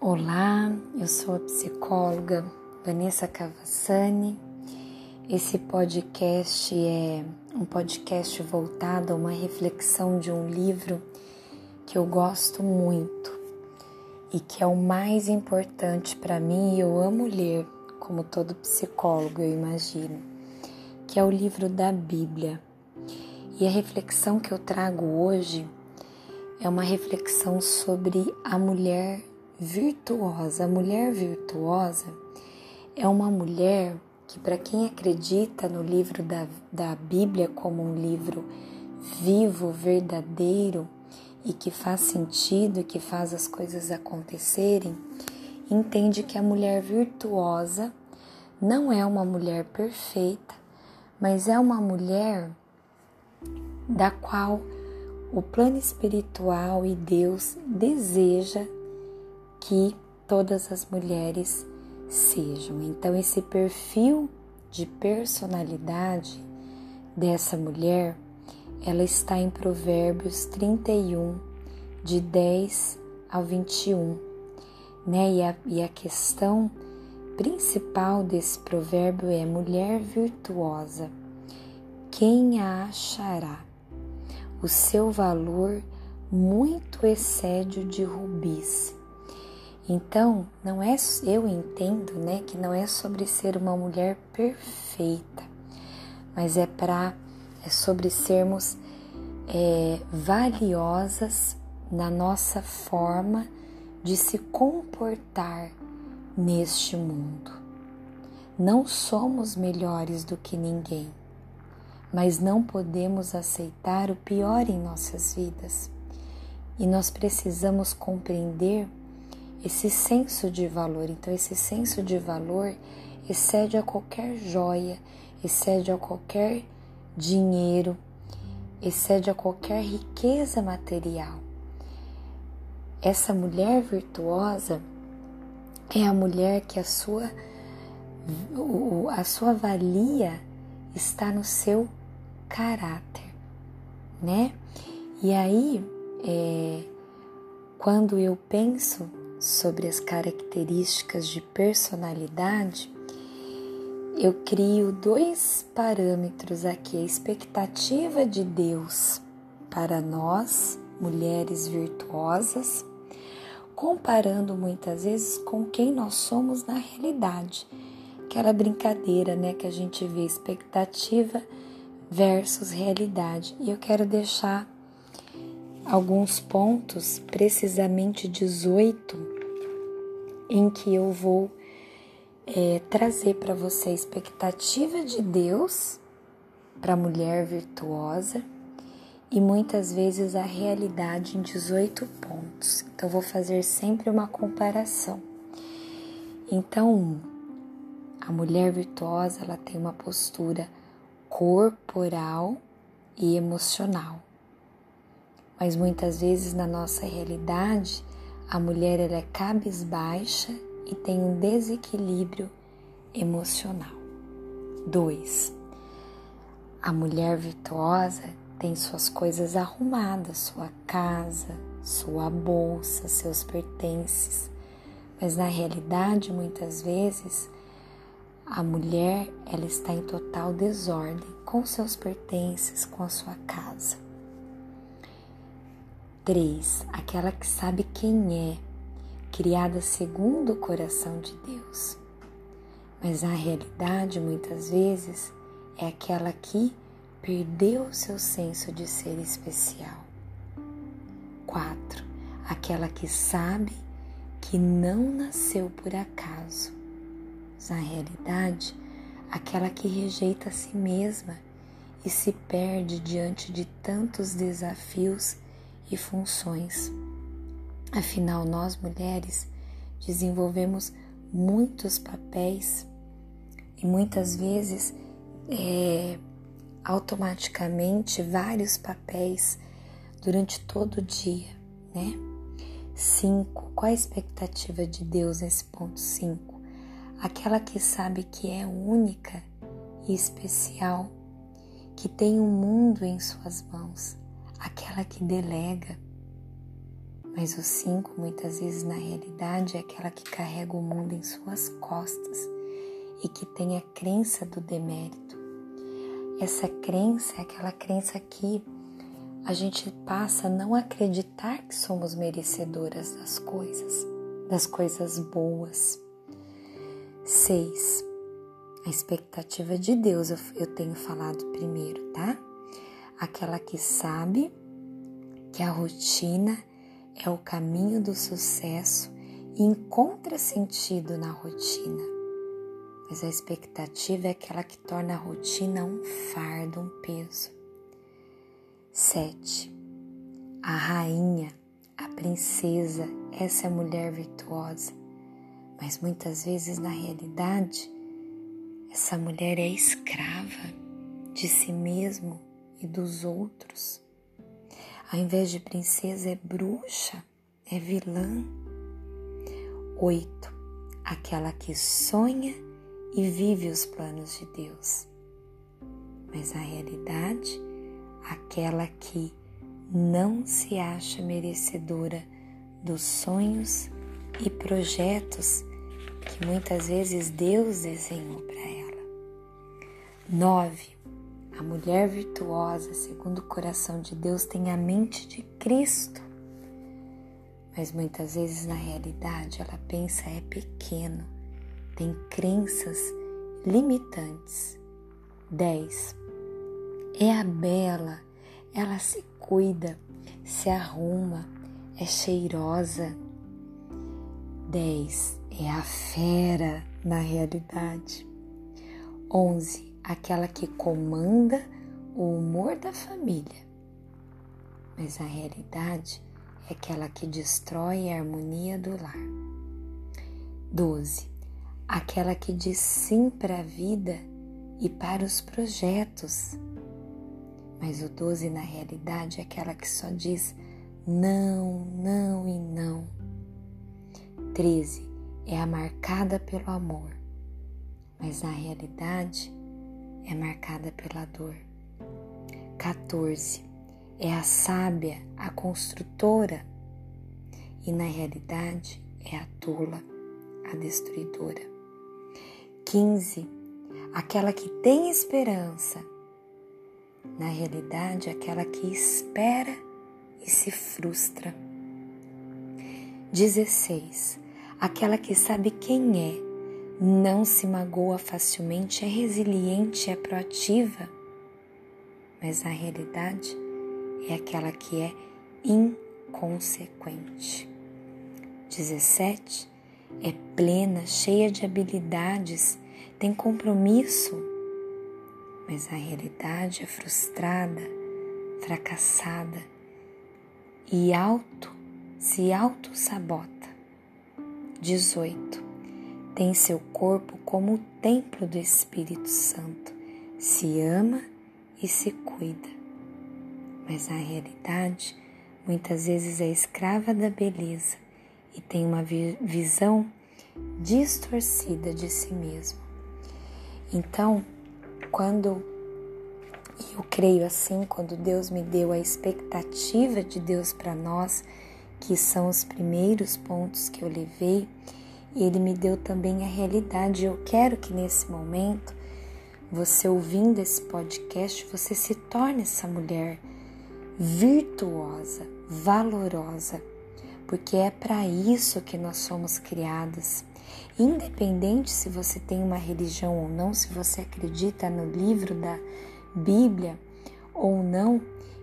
Olá, eu sou a psicóloga Vanessa Cavassani. Esse podcast é um podcast voltado a uma reflexão de um livro que eu gosto muito e que é o mais importante para mim e eu amo ler, como todo psicólogo, eu imagino, que é o livro da Bíblia. E a reflexão que eu trago hoje é uma reflexão sobre a mulher virtuosa. A mulher virtuosa é uma mulher que, para quem acredita no livro da, da Bíblia como um livro vivo, verdadeiro e que faz sentido, que faz as coisas acontecerem, entende que a mulher virtuosa não é uma mulher perfeita, mas é uma mulher da qual o plano espiritual e Deus deseja que todas as mulheres sejam. Então, esse perfil de personalidade dessa mulher, ela está em Provérbios 31, de 10 ao 21, né? E a, e a questão principal desse provérbio é mulher virtuosa. Quem a achará? O seu valor muito excede o de rubis então, não é eu entendo, né, que não é sobre ser uma mulher perfeita, mas é para é sobre sermos é, valiosas na nossa forma de se comportar neste mundo. Não somos melhores do que ninguém, mas não podemos aceitar o pior em nossas vidas. E nós precisamos compreender esse senso de valor. Então, esse senso de valor excede a qualquer joia, excede a qualquer dinheiro, excede a qualquer riqueza material. Essa mulher virtuosa é a mulher que a sua a sua valia está no seu caráter, né? E aí, é, quando eu penso sobre as características de personalidade, eu crio dois parâmetros aqui: a expectativa de Deus para nós, mulheres virtuosas, comparando muitas vezes com quem nós somos na realidade. Aquela brincadeira, né, que a gente vê expectativa versus realidade. E eu quero deixar alguns pontos, precisamente 18, em que eu vou é, trazer para você a expectativa de Deus para a mulher virtuosa e muitas vezes a realidade em 18 pontos. Então, vou fazer sempre uma comparação. Então, a mulher virtuosa ela tem uma postura corporal e emocional mas muitas vezes na nossa realidade a mulher ela é cabisbaixa e tem um desequilíbrio emocional. 2. A mulher virtuosa tem suas coisas arrumadas, sua casa, sua bolsa, seus pertences, mas na realidade muitas vezes a mulher ela está em total desordem com seus pertences, com a sua casa. 3. Aquela que sabe quem é, criada segundo o coração de Deus. Mas a realidade, muitas vezes, é aquela que perdeu o seu senso de ser especial. 4. Aquela que sabe que não nasceu por acaso. Na realidade, aquela que rejeita a si mesma e se perde diante de tantos desafios e funções. Afinal, nós mulheres desenvolvemos muitos papéis e muitas vezes é, automaticamente vários papéis durante todo o dia, né? 5. Qual a expectativa de Deus nesse ponto 5? Aquela que sabe que é única e especial, que tem o um mundo em suas mãos aquela que delega. Mas o cinco, muitas vezes, na realidade, é aquela que carrega o mundo em suas costas e que tem a crença do demérito. Essa crença é aquela crença que a gente passa a não acreditar que somos merecedoras das coisas, das coisas boas. Seis, a expectativa de Deus, eu, eu tenho falado primeiro, tá? Aquela que sabe que a rotina é o caminho do sucesso e encontra sentido na rotina. Mas a expectativa é aquela que torna a rotina um fardo, um peso. 7. A rainha, a princesa, essa é a mulher virtuosa. Mas muitas vezes, na realidade, essa mulher é escrava de si mesmo e dos outros. Ao invés de princesa, é bruxa, é vilã. Oito, aquela que sonha e vive os planos de Deus. Mas a realidade, aquela que não se acha merecedora dos sonhos e projetos que muitas vezes Deus desenhou para ela. 9. A mulher virtuosa, segundo o coração de Deus, tem a mente de Cristo. Mas muitas vezes, na realidade, ela pensa é pequeno, tem crenças limitantes. 10. É a bela, ela se cuida, se arruma, é cheirosa. 10. É a fera na realidade. 11 aquela que comanda o humor da família, mas a realidade é aquela que destrói a harmonia do lar. 12. Aquela que diz sim para a vida e para os projetos. Mas o 12 na realidade é aquela que só diz não, não e não. 13 é a marcada pelo amor, mas na realidade é marcada pela dor. 14. É a sábia, a construtora, e na realidade é a tola, a destruidora. 15. Aquela que tem esperança, na realidade, aquela que espera e se frustra. 16. Aquela que sabe quem é não se magoa facilmente, é resiliente, é proativa, mas na realidade é aquela que é inconsequente. 17. É plena, cheia de habilidades, tem compromisso, mas na realidade é frustrada, fracassada e auto se auto sabota. 18 tem seu corpo como o templo do Espírito Santo, se ama e se cuida. Mas na realidade, muitas vezes é escrava da beleza e tem uma visão distorcida de si mesmo. Então, quando eu creio assim, quando Deus me deu a expectativa de Deus para nós, que são os primeiros pontos que eu levei, e Ele me deu também a realidade. Eu quero que nesse momento, você ouvindo esse podcast, você se torne essa mulher virtuosa, valorosa, porque é para isso que nós somos criadas. Independente se você tem uma religião ou não, se você acredita no livro da Bíblia ou não,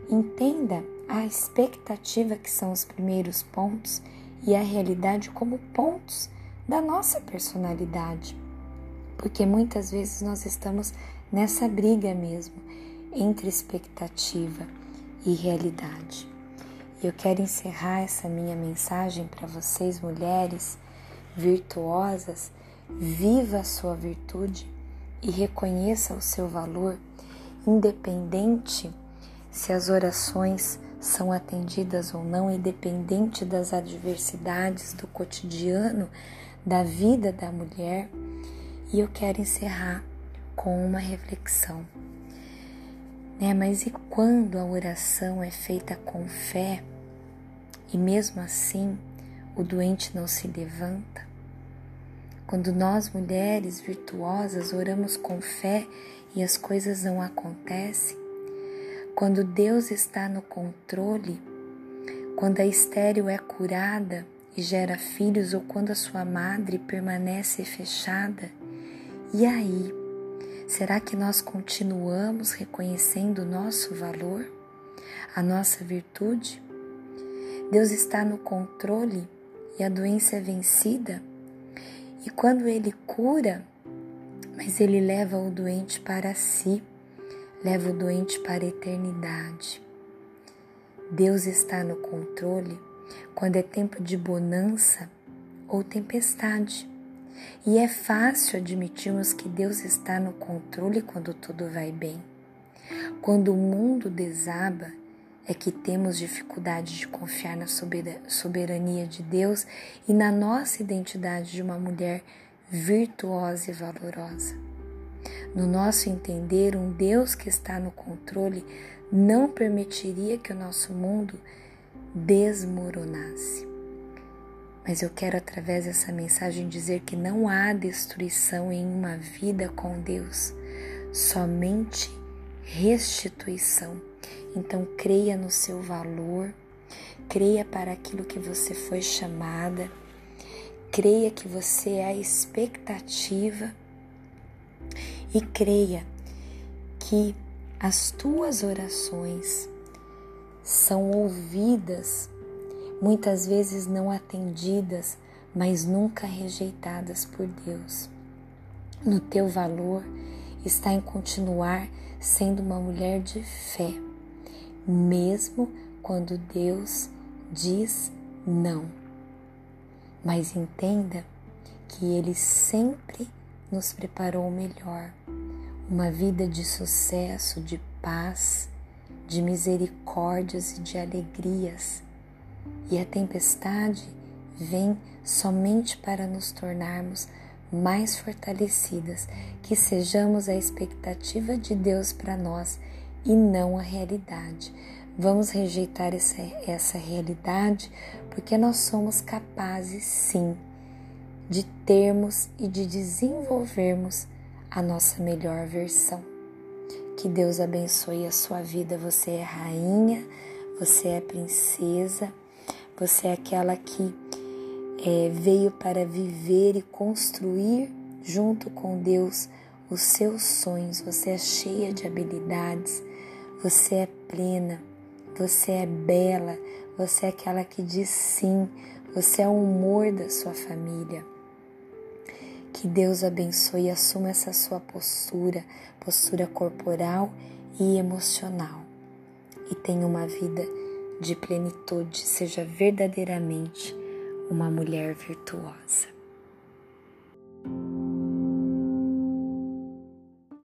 entenda a expectativa que são os primeiros pontos e a realidade como pontos da nossa personalidade, porque muitas vezes nós estamos nessa briga mesmo entre expectativa e realidade. E eu quero encerrar essa minha mensagem para vocês, mulheres virtuosas. Viva a sua virtude e reconheça o seu valor, independente se as orações são atendidas ou não, independente das adversidades do cotidiano, da vida da mulher e eu quero encerrar com uma reflexão. Né? Mas e quando a oração é feita com fé e mesmo assim o doente não se levanta? Quando nós, mulheres virtuosas, oramos com fé e as coisas não acontecem, quando Deus está no controle, quando a estéril é curada e gera filhos ou quando a sua madre permanece fechada, e aí? Será que nós continuamos reconhecendo o nosso valor, a nossa virtude? Deus está no controle e a doença é vencida? E quando Ele cura, mas Ele leva o doente para si, leva o doente para a eternidade. Deus está no controle quando é tempo de bonança ou tempestade. E é fácil admitirmos que Deus está no controle quando tudo vai bem. Quando o mundo desaba, é que temos dificuldade de confiar na soberania de Deus e na nossa identidade de uma mulher virtuosa e valorosa. No nosso entender, um Deus que está no controle não permitiria que o nosso mundo desmoronasse. Mas eu quero, através dessa mensagem, dizer que não há destruição em uma vida com Deus, somente restituição. Então, creia no seu valor, creia para aquilo que você foi chamada, creia que você é a expectativa e creia que as tuas orações são ouvidas, muitas vezes não atendidas, mas nunca rejeitadas por Deus. No teu valor está em continuar sendo uma mulher de fé, mesmo quando Deus diz não. Mas entenda que Ele sempre nos preparou o melhor, uma vida de sucesso, de paz, de misericórdias e de alegrias. E a tempestade vem somente para nos tornarmos mais fortalecidas, que sejamos a expectativa de Deus para nós e não a realidade. Vamos rejeitar essa, essa realidade porque nós somos capazes, sim, de termos e de desenvolvermos a nossa melhor versão. Que Deus abençoe a sua vida. Você é rainha, você é princesa, você é aquela que é, veio para viver e construir junto com Deus os seus sonhos. Você é cheia de habilidades, você é plena, você é bela, você é aquela que diz sim, você é o humor da sua família. Que Deus abençoe e assuma essa sua postura, postura corporal e emocional. E tenha uma vida de plenitude, seja verdadeiramente uma mulher virtuosa.